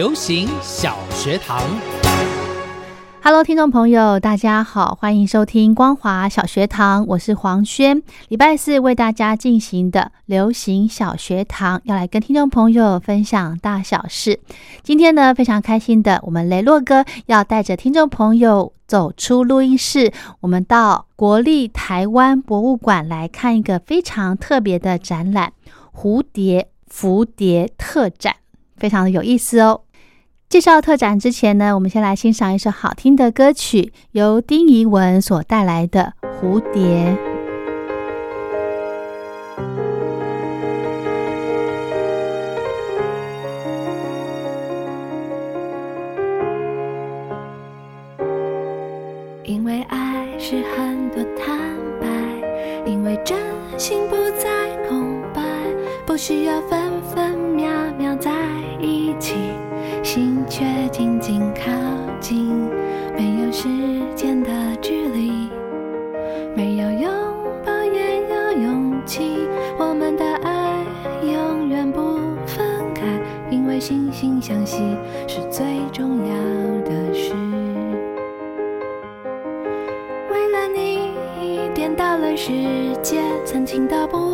流行小学堂，Hello，听众朋友，大家好，欢迎收听光华小学堂，我是黄轩。礼拜四为大家进行的流行小学堂，要来跟听众朋友分享大小事。今天呢，非常开心的，我们雷洛哥要带着听众朋友走出录音室，我们到国立台湾博物馆来看一个非常特别的展览——蝴蝶蝴蝶特展，非常的有意思哦。介绍特展之前呢，我们先来欣赏一首好听的歌曲，由丁怡文所带来的《蝴蝶》。因为爱是很多坦白，因为真心不再空白，不需要分分却紧紧靠近，没有时间的距离，没有拥抱也有勇气。我们的爱永远不分开，因为惺惺相惜是最重要的事。为了你，颠倒了世界，曾经的不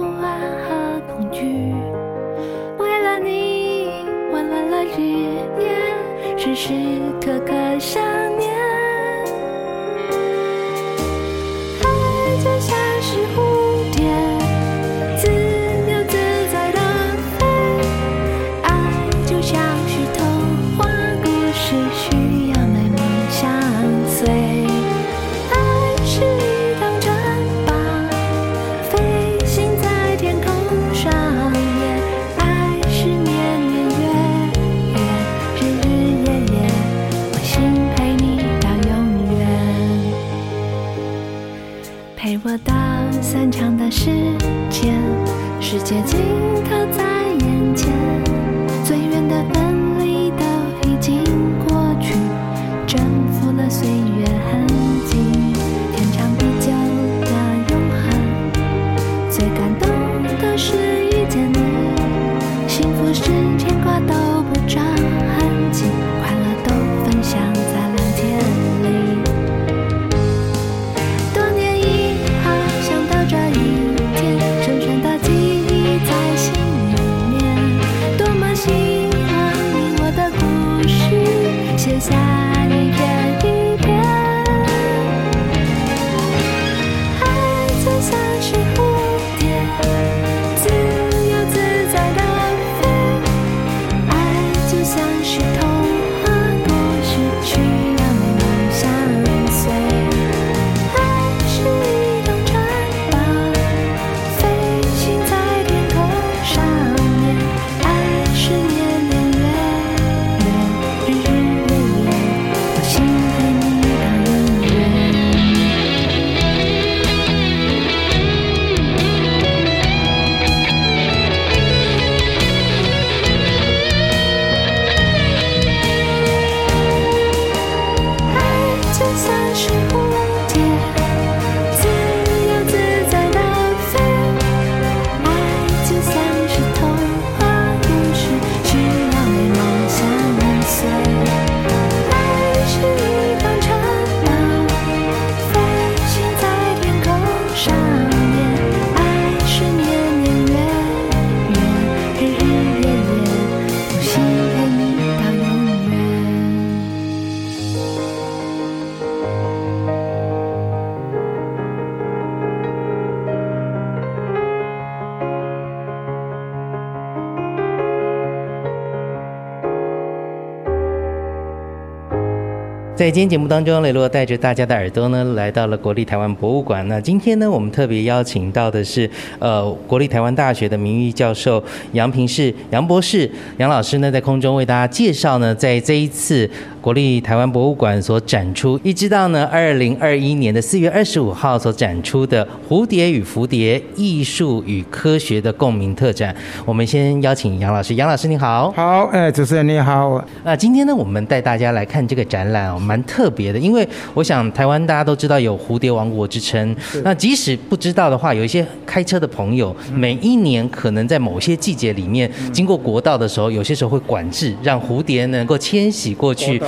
在今天节目当中，雷洛带着大家的耳朵呢，来到了国立台湾博物馆。那今天呢，我们特别邀请到的是，呃，国立台湾大学的名誉教授杨平士杨博士杨老师呢，在空中为大家介绍呢，在这一次国立台湾博物馆所展出，一直到呢二零二一年的四月二十五号所展出的《蝴蝶与蝴蝶：艺术与科学的共鸣》特展。我们先邀请杨老师，杨老师你好。好，哎，主持人你好。那今天呢，我们带大家来看这个展览哦，蛮特别的，因为我想台湾大家都知道有蝴蝶王国之称。那即使不知道的话，有一些开车的朋友，每一年可能在某些季节里面经过国道的时候，有些时候会管制，让蝴蝶能够迁徙过去。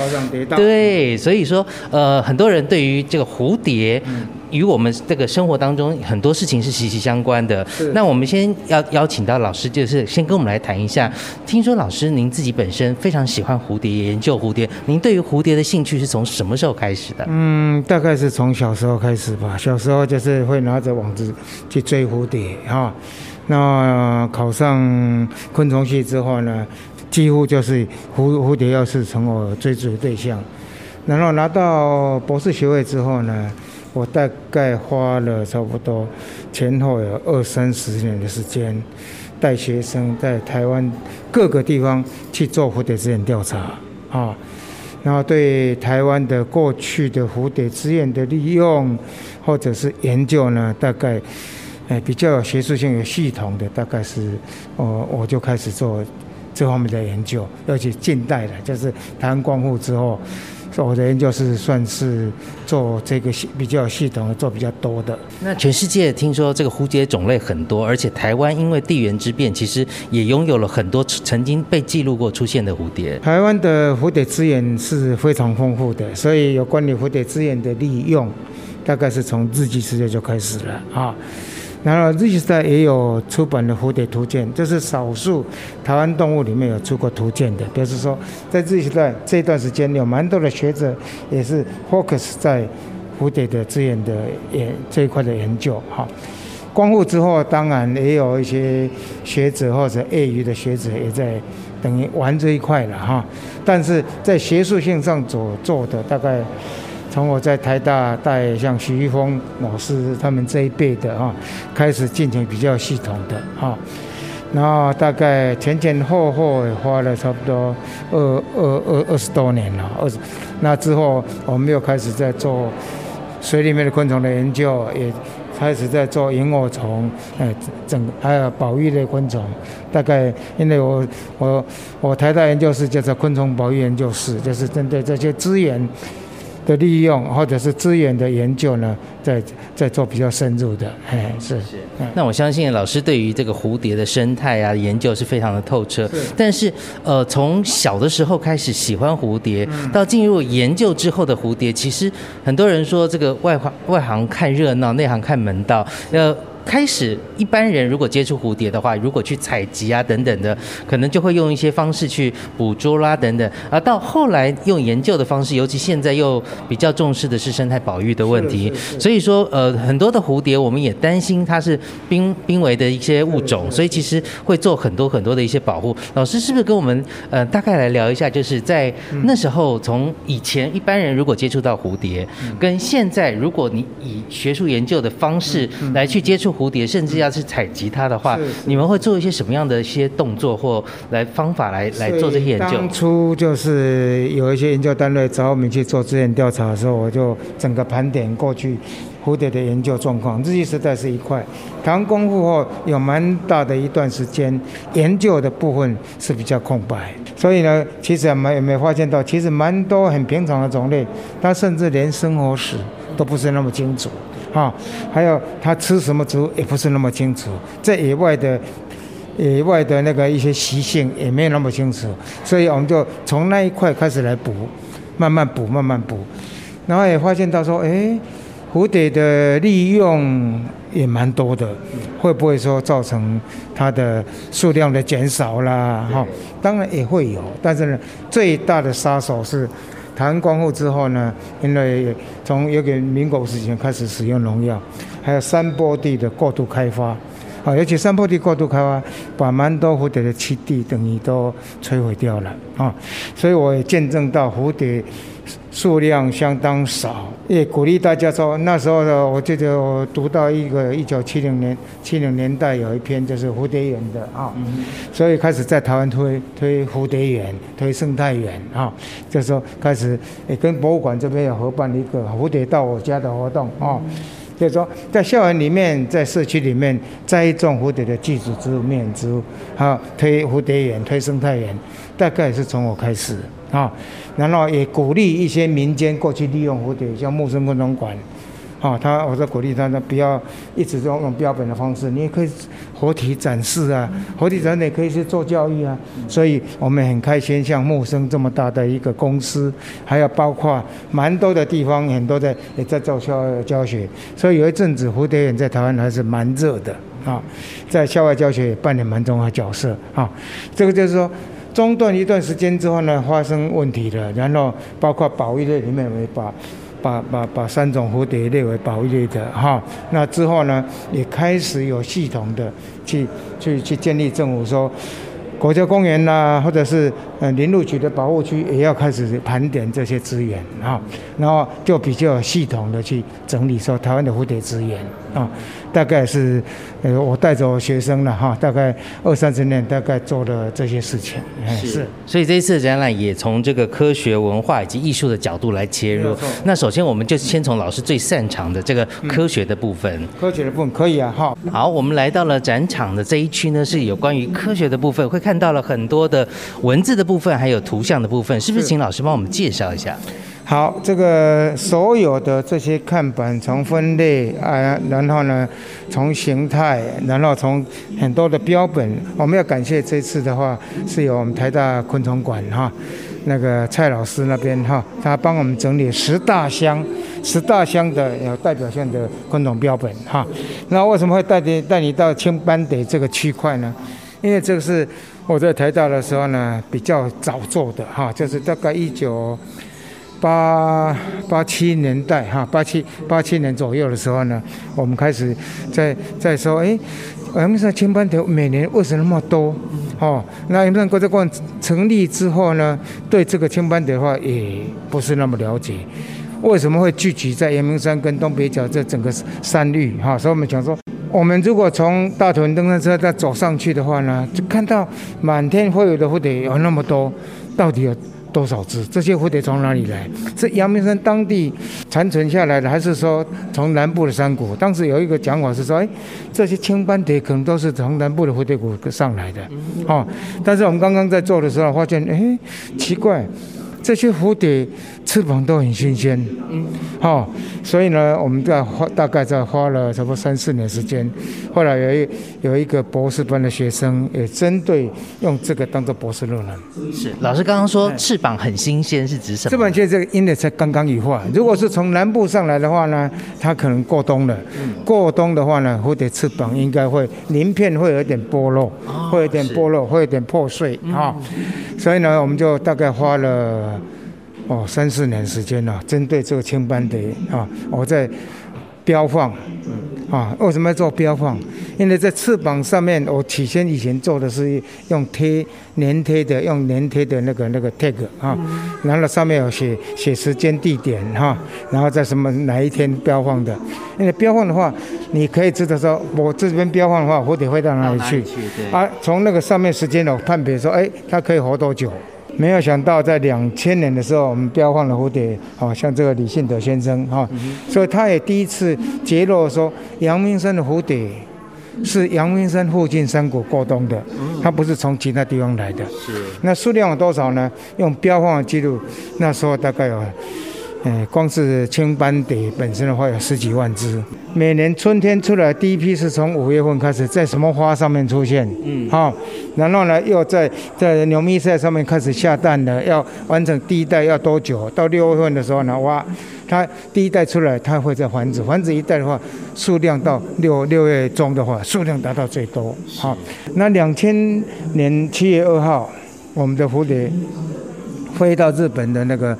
对，所以说，呃，很多人对于这个蝴蝶。与我们这个生活当中很多事情是息息相关的。那我们先要邀请到老师，就是先跟我们来谈一下。听说老师您自己本身非常喜欢蝴蝶，研究蝴蝶。您对于蝴蝶的兴趣是从什么时候开始的？嗯，大概是从小时候开始吧。小时候就是会拿着网子去追蝴蝶哈。那考上昆虫系之后呢，几乎就是蝴蝴蝶要是成我追逐的对象。然后拿到博士学位之后呢？我大概花了差不多前后有二三十年的时间，带学生在台湾各个地方去做蝴蝶资源调查啊，然后对台湾的过去的蝴蝶资源的利用或者是研究呢，大概哎比较有学术性、有系统的，大概是我我就开始做这方面的研究，而且近代的，就是台湾光复之后。我的研究是算是做这个系比较系统的，做比较多的。那全世界听说这个蝴蝶种类很多，而且台湾因为地缘之变，其实也拥有了很多曾经被记录过出现的蝴蝶。台湾的蝴蝶资源是非常丰富的，所以有关于蝴蝶资源的利用，大概是从日记时代就开始了啊。然后日记时代也有出版的蝴蝶图鉴，这是少数台湾动物里面有出过图鉴的。比如说，在日记时代这段时间，有蛮多的学者也是 focus 在蝴蝶的资源的研这一块的研究。哈，光复之后，当然也有一些学者或者业余的学者也在等于玩这一块了哈。但是在学术性上所做的，大概。从我在台大带像徐玉峰老师他们这一辈的啊，开始进行比较系统的啊，然后大概前前后后也花了差不多二二二二十多年了，二十那之后我们又开始在做水里面的昆虫的研究，也开始在做萤火虫，哎，整还有保育类昆虫。大概因为我我我台大研究室叫做昆虫保育研究室，就是针对这些资源。的利用或者是资源的研究呢，在在做比较深入的，哎，是是。那我相信老师对于这个蝴蝶的生态啊研究是非常的透彻。但是，呃，从小的时候开始喜欢蝴蝶，到进入研究之后的蝴蝶，其实很多人说这个外行外行看热闹，内行看门道。要开始，一般人如果接触蝴蝶的话，如果去采集啊等等的，可能就会用一些方式去捕捉啦等等。而到后来用研究的方式，尤其现在又比较重视的是生态保育的问题。所以说，呃，很多的蝴蝶我们也担心它是濒濒危的一些物种，所以其实会做很多很多的一些保护。老师是不是跟我们呃大概来聊一下，就是在那时候从以前一般人如果接触到蝴蝶，跟现在如果你以学术研究的方式来去接触。蝴蝶甚至要去采集它的话，你们会做一些什么样的一些动作或来方法来来做这些研究？当初就是有一些研究单位找我们去做资源调查的时候，我就整个盘点过去蝴蝶的研究状况。日记时代是一块，台湾功夫后有蛮大的一段时间研究的部分是比较空白，所以呢，其实没有没有发现到，其实蛮多很平常的种类，它甚至连生活史都不是那么清楚。啊，还有他吃什么植物也不是那么清楚，在野外的野外的那个一些习性也没有那么清楚，所以我们就从那一块开始来补，慢慢补，慢慢补，然后也发现到说，哎，蝴蝶的利用也蛮多的，会不会说造成它的数量的减少啦？哈，当然也会有，但是呢，最大的杀手是。台湾光复之后呢，因为从有点民国时期开始使用农药，还有山坡地的过度开发，啊，尤其山坡地过度开发，把蛮多蝴蝶的栖地等于都摧毁掉了啊，所以我也见证到蝴蝶。数量相当少，也鼓励大家说，那时候呢，我记得我读到一个一九七零年七零年代有一篇就是蝴蝶园的啊，所以开始在台湾推推蝴蝶园，推生态园啊，这时候开始也跟博物馆这边有合办一个蝴蝶到我家的活动啊，就是说在校园里面，在社区里面栽种蝴蝶的寄主植物、面植物，啊，推蝴蝶园、推生态园，大概是从我开始。啊，然后也鼓励一些民间过去利用蝴蝶，像木生昆虫馆，啊，他我在鼓励他呢，不要一直用用标本的方式，你也可以活体展示啊，活体展示也可以去做教育啊，所以我们很开心，像木生这么大的一个公司，还有包括蛮多的地方，很多在也在做校外教学，所以有一阵子蝴蝶园在台湾还是蛮热的啊，在校外教学也扮演蛮重要的角色啊，这个就是说。中断一段时间之后呢，发生问题了，然后包括保育类里面，我把把把把三种蝴蝶列为保育类的哈。那之后呢，也开始有系统的去去去建立政府说。国家公园呐，或者是呃林路局的保护区，也要开始盘点这些资源啊，然后就比较系统的去整理说台湾的蝴蝶资源啊，大概是呃我带着我学生了哈，大概二三十年，大概做了这些事情。是，所以这一次展览也从这个科学文化以及艺术的角度来切入。那首先我们就先从老师最擅长的这个科学的部分。科学的部分可以啊，好。好，我们来到了展场的这一区呢，是有关于科学的部分，会。看到了很多的文字的部分，还有图像的部分，是不是？请老师帮我们介绍一下。好，这个所有的这些看板，从分类啊，然后呢，从形态，然后从很多的标本，我们要感谢这次的话，是由我们台大昆虫馆哈，那个蔡老师那边哈，他帮我们整理十大箱，十大箱的有代表性的昆虫标本哈。那为什么会带你带你到青斑蝶这个区块呢？因为这个是。我在台大的时候呢，比较早做的哈，就是大概一九八八七年代哈，八七八七年左右的时候呢，我们开始在在说，哎，我们说青斑蝶每年为什么那么多？哦，那我们国家公园成立之后呢，对这个青斑蝶的话也不是那么了解，为什么会聚集在阳明山跟东北角这整个山域哈？所以我们讲说。我们如果从大屯登山车再走上去的话呢，就看到满天飞舞的蝴蝶有那么多，到底有多少只？这些蝴蝶从哪里来？是阳明山当地残存下来的，还是说从南部的山谷？当时有一个讲法是说，哎，这些青斑蝶可能都是从南部的蝴蝶谷上来的，哦。但是我们刚刚在做的时候发现，哎，奇怪。这些蝴蝶翅膀都很新鲜，嗯，好，所以呢，我们在花大概在花了差不多三四年时间，后来有一有一个博士班的学生也针对用这个当做博士论文。是，老师刚刚说翅膀很新鲜是指什么？翅膀其实这个因为才刚刚羽化，如果是从南部上来的话呢，它可能过冬了。过冬的话呢，蝴蝶翅膀应该会鳞片会有点剥落，会有点剥落，会有点破碎啊。所以呢，我们就大概花了哦三四年时间了，针对这个青斑蝶啊，我在标放啊。为什么要做标放？因为在翅膀上面，我起先以前做的是用贴粘贴的，用粘贴的那个那个 tag 啊，然后上面有写写时间地点哈，然后在什么哪一天标放的。因为标放的话，你可以知道说，我这边标放的话，蝴蝶会到哪里去？啊，从那个上面时间我判别说，哎，它可以活多久？没有想到在两千年的时候，我们标放了蝴蝶，好像这个李信德先生哈，所以他也第一次揭露说，阳明山的蝴蝶是阳明山附近山谷过冬的，它不是从其他地方来的。是。那数量有多少呢？用标放的记录，那时候大概有。哎，光是青斑蝶本身的话有十几万只。每年春天出来第一批是从五月份开始，在什么花上面出现？嗯，好，然后呢又在在牛咪赛上面开始下蛋了。要完成第一代要多久？到六月份的时候呢，哇，它第一代出来，它会在繁殖，繁殖一代的话，数量到六六月中的话，数量达到最多。好，那两千年七月二号，我们的蝴蝶飞到日本的那个。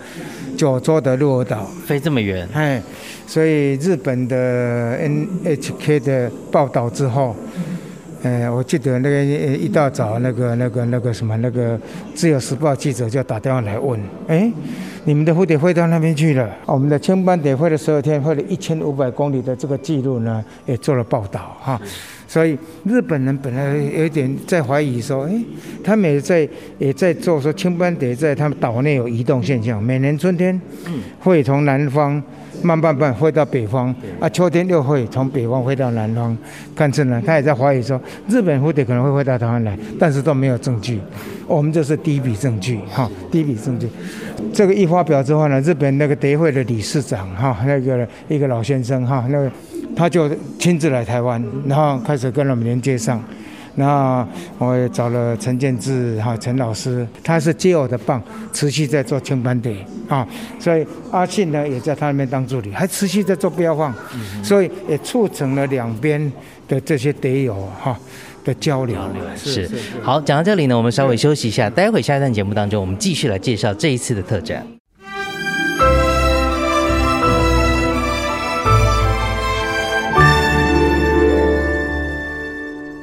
九州的鹿儿岛飞这么远，哎，所以日本的 NHK 的报道之后，呃，我记得那个一大早那个那个那个什么那个《自由时报》记者就打电话来问，哎，你们的蝴蝶飞到那边去了？我们的千班蝶飞了十二天，飞了一千五百公里的这个记录呢，也做了报道哈。所以日本人本来有点在怀疑说，哎，他们也在也在做说青斑蝶在他们岛内有移动现象，每年春天会从南方慢慢慢飞到北方，啊，秋天又会从北方飞到南方。看这呢，他也在怀疑说日本蝴蝶可能会飞到台湾来，但是都没有证据。我们这是第一笔证据哈，第一笔证据。这个一发表之后呢，日本那个蝶会的理事长哈，那个一个老先生哈，那个。他就亲自来台湾，然后开始跟我们连接上。然后我也找了陈建志哈陈老师，他是接我的棒，持续在做青斑蝶啊。所以阿信呢也在他那边当助理，还持续在做标放，所以也促成了两边的这些蝶友哈的交流。是好，讲到这里呢，我们稍微休息一下，待会下一段节目当中，我们继续来介绍这一次的特展。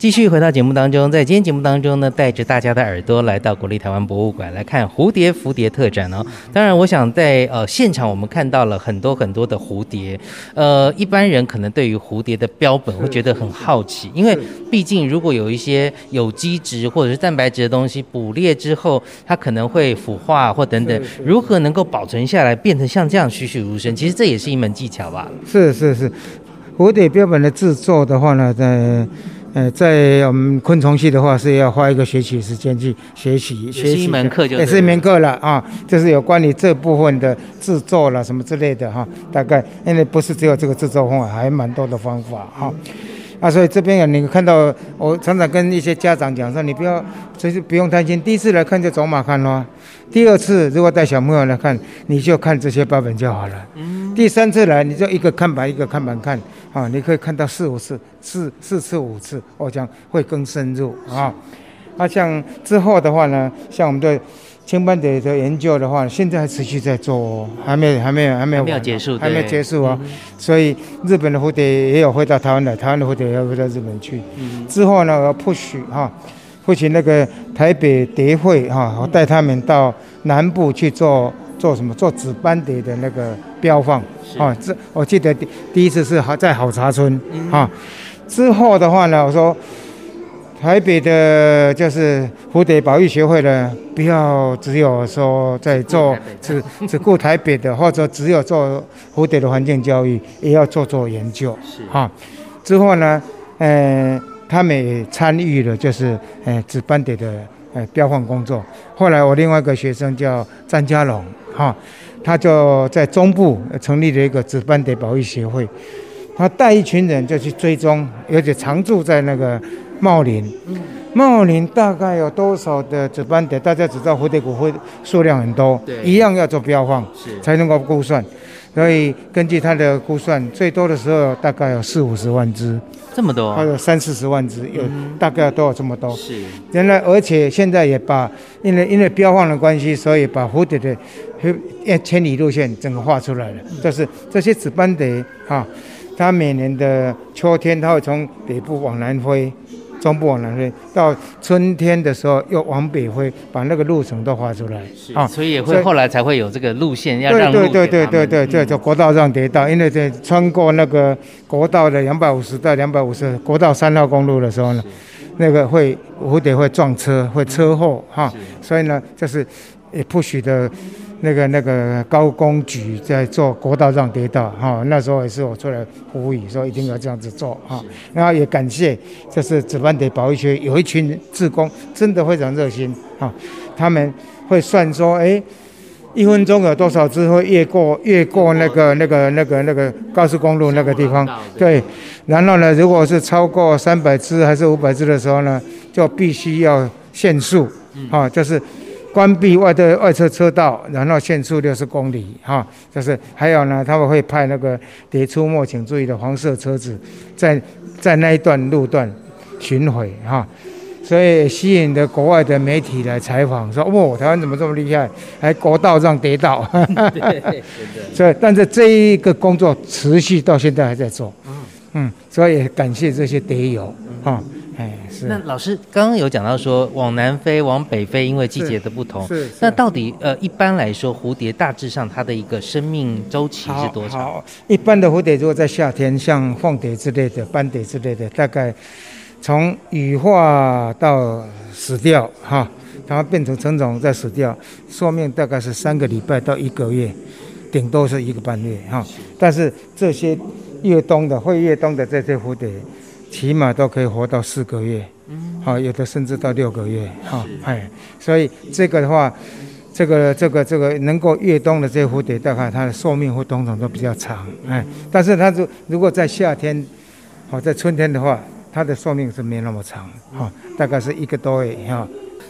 继续回到节目当中，在今天节目当中呢，带着大家的耳朵来到国立台湾博物馆来看蝴蝶蝴蝶特展哦。当然，我想在呃现场我们看到了很多很多的蝴蝶，呃，一般人可能对于蝴蝶的标本会觉得很好奇，因为毕竟如果有一些有机质或者是蛋白质的东西捕猎之后，它可能会腐化或等等，如何能够保存下来变成像这样栩栩如生，其实这也是一门技巧吧。是是是，蝴蝶标本的制作的话呢，在呃，在我们昆虫系的话是要花一个学期时间去学习，学习一门课就也是一门课了啊，就是有关于这部分的制作了什么之类的哈，大概因为不是只有这个制作方法，还蛮多的方法哈。啊，所以这边有你看到，我常常跟一些家长讲说，你不要，其实不用担心，第一次来看就走马看咯，第二次如果带小朋友来看，你就看这些标本就好了。嗯。第三次来，你就一个看板一个看板看，啊，你可以看到四五次，四四次五次，我讲会更深入啊。啊，像之后的话呢，像我们的青斑蝶的研究的话，现在还持续在做哦，还没有还没有还没有还没有完哦结束还没对结束啊。嗯所以日本的蝴蝶也有回到台湾来，台湾的蝴蝶也要回到日本去。之后呢，我要 push 哈，push 那个台北蝶会哈，我带他们到南部去做做什么？做紫斑蝶的那个标放啊。这我记得第第一次是好在好茶村啊。之后的话呢，我说台北的就是蝴蝶保育协会呢，不要只有说在做只只顾台北的，或者只有做蝴蝶的环境教育，也要做做研究。是哈。之后呢，呃，他们也参与了就是呃紫斑蝶的呃标放工作。后来我另外一个学生叫张家龙，哈，他就在中部呃成立了一个紫斑蝶保育协会。他带一群人就去追踪，而且常住在那个茂林。茂林大概有多少的紫斑蝶？大家知道蝴蝶谷会数量很多，一样要做标放才能够估算。所以根据他的估算，最多的时候大概有四五十万只，这么多？还有三四十万只，有大概都有这么多。是。原来，而且现在也把因为因为标放的关系，所以把蝴蝶的呃千里路线整个画出来了。就是这些紫斑蝶啊，它每年的秋天，它会从北部往南飞，中部往南飞，到春天的时候又往北飞，把那个路程都画出来啊。所以也会后来才会有这个路线要让路对对对对对，这叫国道上跌道，因为这穿过那个国道的两百五十到两百五十国道三号公路的时候呢，那个会蝴蝶会撞车，会车祸哈，所以呢，这是也不许的。那个那个高工局在做国道让跌道哈，那时候也是我出来呼吁说一定要这样子做哈，然后也感谢就是紫斑蝶保育区有一群志工真的非常热心哈，他们会算说哎。一分钟有多少只会越过越过那个那个那个那个高速公路那个地方？对，然后呢，如果是超过三百只还是五百只的时候呢，就必须要限速，啊，就是关闭外的外侧车道，然后限速六十公里，哈，就是还有呢，他们会派那个蝶出没请注意的黄色车子，在在那一段路段巡回，哈。所以吸引的国外的媒体来采访，说：“哦，台湾怎么这么厉害，还国道让跌道。”所以，但是这一个工作持续到现在还在做。嗯，所以也感谢这些蝶友啊，哎，是。那老师刚刚有讲到说，往南飞、往北飞，因为季节的不同。是。是那到底呃，一般来说，蝴蝶大致上它的一个生命周期是多长？好，一般的蝴蝶如果在夏天，像凤蝶之类的、斑蝶之类的，大概。从羽化到死掉，哈，它变成成种再死掉，寿命大概是三个礼拜到一个月，顶多是一个半月，哈。但是这些越冬的会越冬的这些蝴蝶，起码都可以活到四个月，好，有的甚至到六个月，哈，哎，所以这个的话，这个这个这个能够越冬的这些蝴蝶，大概它的寿命会通常都比较长，哎，但是它如如果在夏天，好，在春天的话。它的寿命是没那么长，哈，大概是一个多月，哈。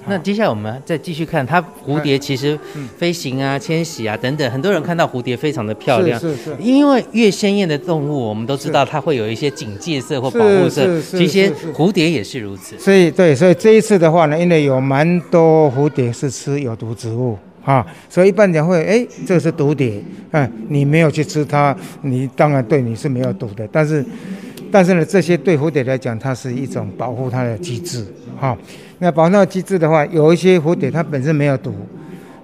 那接下来我们再继续看它蝴蝶，其实飞行啊、迁徙啊等等，很多人看到蝴蝶非常的漂亮，是是是。因为越鲜艳的动物，我们都知道它会有一些警戒色或保护色，其实蝴蝶也是如此。所以对，所以这一次的话呢，因为有蛮多蝴蝶是吃有毒植物。啊，所以一般讲会，哎，这是毒蝶，嗯，你没有去吃它，你当然对你是没有毒的，但是。但是呢，这些对蝴蝶来讲，它是一种保护它的机制，哈。那保护机制的话，有一些蝴蝶它本身没有毒，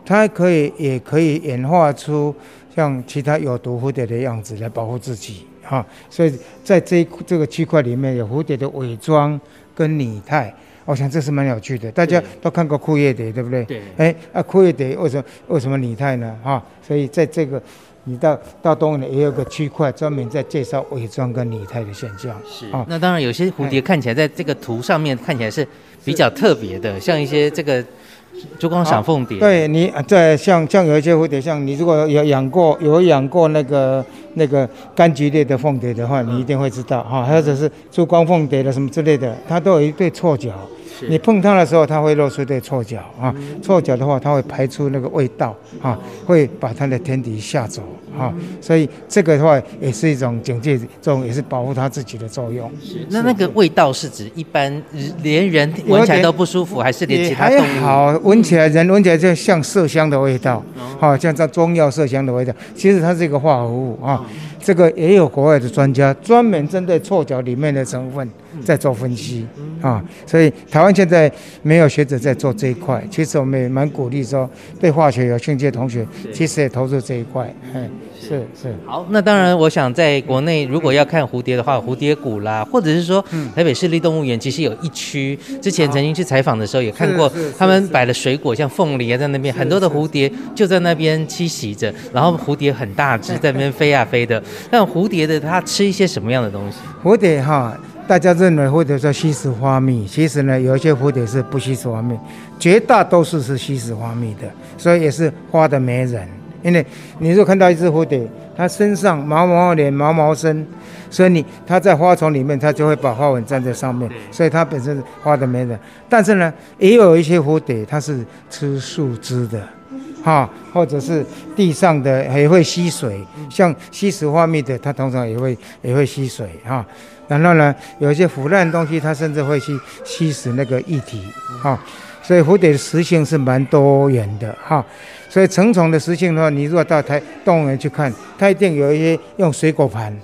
它可以也可以演化出像其他有毒蝴蝶的样子来保护自己，哈。所以在这一这个区块里面有蝴蝶的伪装跟拟态，我想这是蛮有趣的。大家都看过枯叶蝶，对不对？对。哎，啊，枯叶蝶为什么为什么拟态呢？哈，所以在这个。你到到东呢，也有个区块专门在介绍伪装跟拟态的现象。是啊，那当然有些蝴蝶看起来在这个图上面看起来是比较特别的，像一些这个珠光闪凤蝶。对你在像像有一些蝴蝶，像你如果有养过有养过那个那个柑橘类的凤蝶的话，你一定会知道哈，或者是珠光凤蝶的什么之类的，它都有一对错角。你碰它的时候，它会露出对臭脚啊，臭脚的话，它会排出那个味道啊，会把它的天敌吓走啊，所以这个的话也是一种警戒作用，也是保护它自己的作用。是那那个味道是指一般连人闻起来都不舒服，还是连其他也动物？还好，闻起来人闻起来就像麝香的味道，好、像这中药麝香的味道。其实它是一个化合物啊，这个也有国外的专家专门针对臭脚里面的成分在做分析啊，所以台湾现在没有学者在做这一块。其实我们也蛮鼓励说，对化学有兴趣的同学，其实也投入这一块。嗯，是是。好，那当然，我想在国内如果要看蝴蝶的话，蝴蝶谷啦，或者是说嗯台北市立动物园，其实有一区，之前曾经去采访的时候也看过他们摆了水果，像凤梨啊，在那边很多的蝴蝶就在那边栖息着，然后蝴蝶很大只，在那边飞啊飞的。但蝴蝶的它吃一些什么样的东西？蝴蝶哈，大家认为蝴蝶说吸食花蜜，其实呢，有一些蝴蝶是不吸食花蜜，绝大多数是吸食花蜜的，所以也是花的媒人。因为你如果看到一只蝴蝶，它身上毛毛脸、毛毛身，所以你它在花丛里面，它就会把花纹粘在上面，所以它本身是花的没的。但是呢，也有一些蝴蝶它是吃树枝的。哈，或者是地上的也会吸水，像吸食花蜜的，它通常也会也会吸水哈。然后呢，有一些腐烂的东西，它甚至会去吸食那个液体哈。所以蝴蝶的食性是蛮多元的哈。所以成虫的食性的话，你如果到台动物园去看，它一定有一些用水果盘，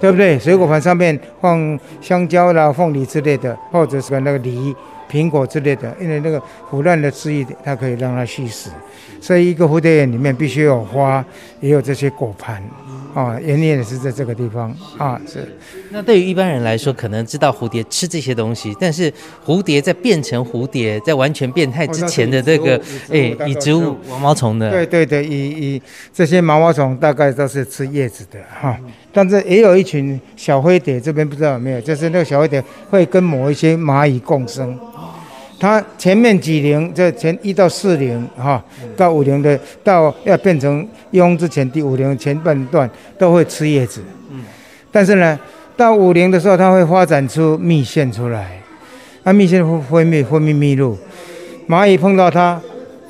对不对？水果盘上面放香蕉啦、凤梨之类的，或者是那个梨、苹果之类的，因为那个腐烂的汁液，它可以让它吸食。所以一个蝴蝶园里面必须有花，也有这些果盘，啊，原因也是在这个地方啊，是。那对于一般人来说，可能知道蝴蝶吃这些东西，但是蝴蝶在变成蝴蝶，在完全变态之前的这个，哎，以植物毛毛虫的，对对对，以以这些毛毛虫大概都是吃叶子的哈，但是也有一群小灰蝶，这边不知道有没有，就是那个小灰蝶会跟某一些蚂蚁共生。它前面几龄，这前一到四龄哈，到五龄的，到要变成蛹之前，第五龄前半段都会吃叶子。嗯，但是呢，到五龄的时候，它会发展出蜜腺出来，那蜜腺会分泌分泌蜜露，蚂蚁碰到它，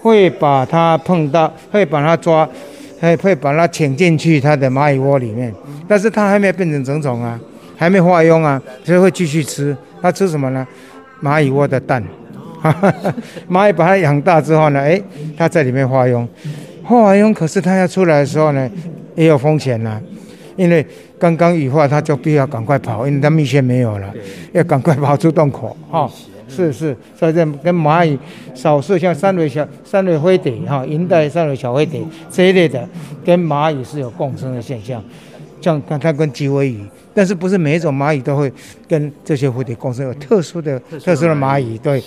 会把它碰到，会把它抓，会会把它请进去它的蚂蚁窝里面，但是它还没有变成成虫啊，还没化蛹啊，所以会继续吃。它吃什么呢？蚂蚁窝的蛋。蚂蚁把它养大之后呢，哎，它在里面化蛹，化完蛹，可是它要出来的时候呢，也有风险啦、因为刚刚羽化，它就必须要赶快跑，因为它蜜腺没有了，要赶快跑出洞口哈、是是，所以这跟蚂蚁少数像三尾小三尾灰蝶哈，银带三尾小灰蝶这一类的，跟蚂蚁是有共生的现象，像看它跟鸡尾鱼。但是不是每一种蚂蚁都会跟这些蝴蝶共生？有特殊的特殊的蚂蚁，对，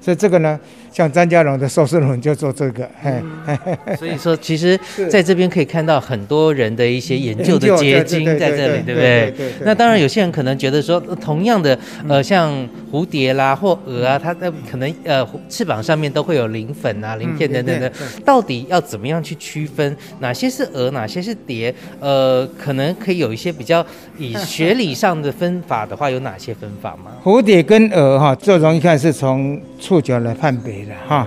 所以这个呢，像张家荣的寿司轮就做这个，嘿，所以说，其实在这边可以看到很多人的一些研究的结晶在这里，对不对？那当然，有些人可能觉得说，呃同样的，呃，像蝴蝶啦或蛾啊，它的可能呃翅膀上面都会有鳞粉啊、鳞片等等的，到底要怎么样去区分哪些是蛾，哪些是蝶？呃，可能可以有一些比较以学理上的分法的话，有哪些分法吗？蝴蝶跟蛾哈，最容易看是从触角来判别的哈。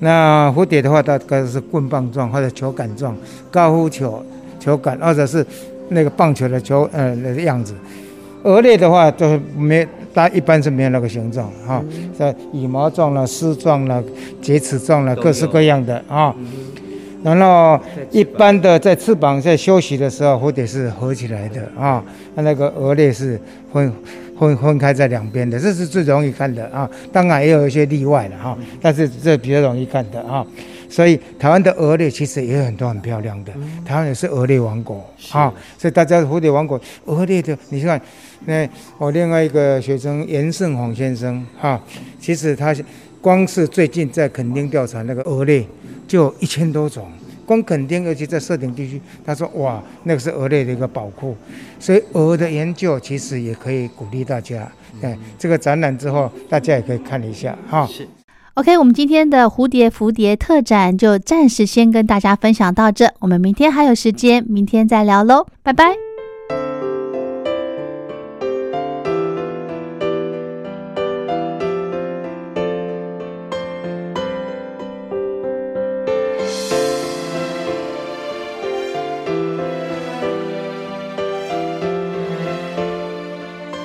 那蝴蝶的话，大概是棍棒状或者球杆状，高尔夫球球杆，或者是那个棒球的球呃那个样子。蛾类的话，都没，它一般是没有那个形状哈，在羽毛状了、丝状了、结齿状了，各式各样的啊。然后一般的在翅膀在休息的时候，蝴蝶是合起来的啊，它那个蛾类是分分分开在两边的，这是最容易看的啊。当然也有一些例外了哈，但是这比较容易看的啊。所以台湾的蛾类其实也有很多很漂亮的，台湾也是蛾类王国啊。所以大家蝴蝶王国蛾类的，你看，那我另外一个学生严胜宏先生哈，其实他光是最近在垦丁调查那个蛾类。就一千多种，光垦丁，尤其在设顶地区，他说哇，那个是鹅类的一个宝库，所以鹅的研究其实也可以鼓励大家。哎，这个展览之后，大家也可以看一下哈。是。OK，我们今天的蝴蝶蝴蝶特展就暂时先跟大家分享到这，我们明天还有时间，明天再聊喽，拜拜。